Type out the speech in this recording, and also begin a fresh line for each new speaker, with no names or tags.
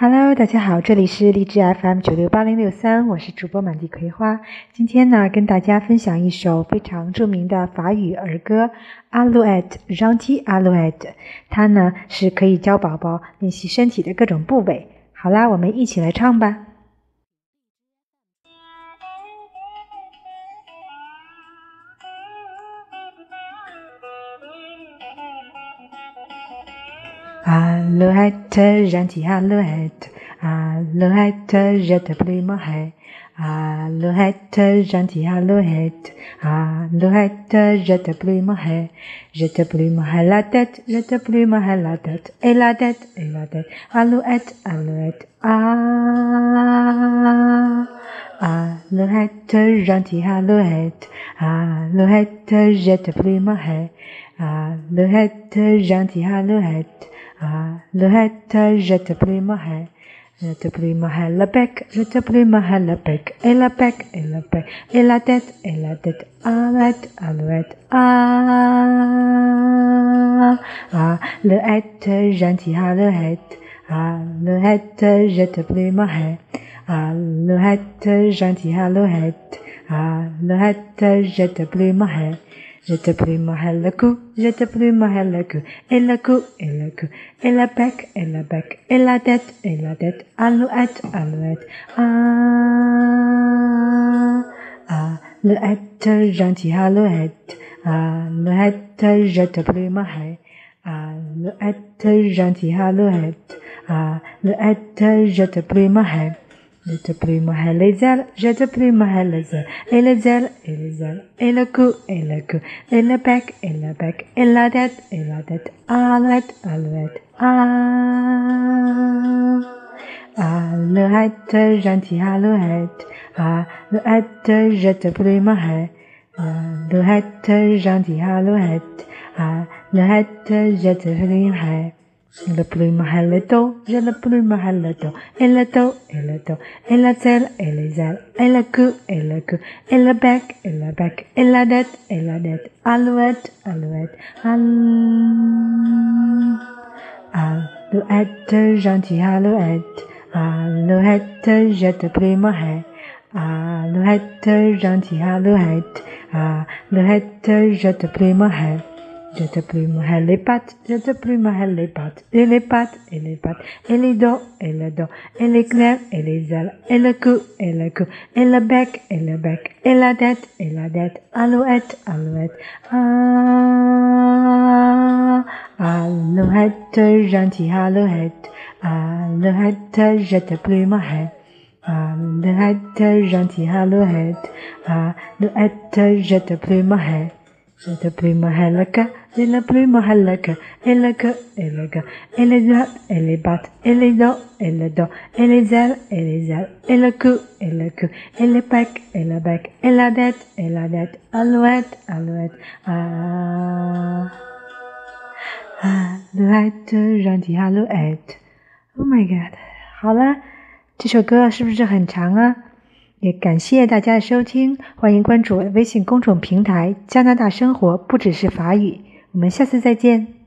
Hello，大家好，这里是荔枝 FM 九六八零六三，我是主播满地葵花。今天呢，跟大家分享一首非常著名的法语儿歌《Alouette, Ronti, a l o u e t t e 它呢是可以教宝宝练习身体的各种部位。好啦，我们一起来唱吧。Alouette, gentil alouette, alouette, je te haie. Alouette, gentil alouette, alouette, je te haie. Je te haie la tête, je te haie la tête, et la tête, et la tête. Alouette, alouette, ah. Alouette, gentil alouette, alouette, je te haie. Alouette, gentil alouette, Alouette, je te plie ma haie. Je te plie ma haie le bec, je te plie ma haie le bec, et le bec, et le bec, et la tête, et la tête. Alouette, alouette, ah. Alouette, gentil alouette. Alouette, je te plie ma haie. Alouette, gentil alouette. Alouette, je te plie ma haie. Je te prie ma le cou, je te prie ma le cou, et le cou, et le cou, et le bec, et le bec, et la tête, et la tête, alouette, alouette, ah, alouette, gentil alouette, alouette, je te prie ma alouette, gentil alouette, alouette, je te prie ma je te prie, moi, les ailes, je te prie, moi, les ailes, et les ailes, et les ailes, et le cou, et le cou, et le bec, et le bec, et la tête, et la tête, ah. Alouette, gentil alouette, alouette, je te prie, moi, alouette, gentil je te le plume le dos, j'ai le plume le dos, et le dos, et le dos, et la tête, et les ailes, et le cou, et le cou, et le bec, et le bec, et la tête, et la tête, alouette, alouette, alouette, gentil alouette, alouette, je te haie, alouette, gentil alouette, alouette, je te prie ma haie. Je te plume les pattes, je te plume les pattes, et les pattes, et les pattes, et les dos, et le dos, et les clairs, et les ailes, et le cou, et le cou, et le bec, et le bec, et la tête, et la tête, alouette, alouette, ah, alouette, gentil alouette, alouette, je te plume alouette, gentil alouette, alouette, je te plume je te prie mahallaka, je la prie mahallaka, et le que, et le gars, et les doigts, et les pattes, et les dos, et le dos, et les ailes, et les ailes, et le cou, et le cou, et le bec, et le bec, et la tête, et la tête, alouette, alouette, ah, alouette, gentil alouette. Oh my god，好了，这首歌是不是很长啊？ 也感谢大家的收听，欢迎关注微信公众平台“加拿大生活不只是法语”。我们下次再见。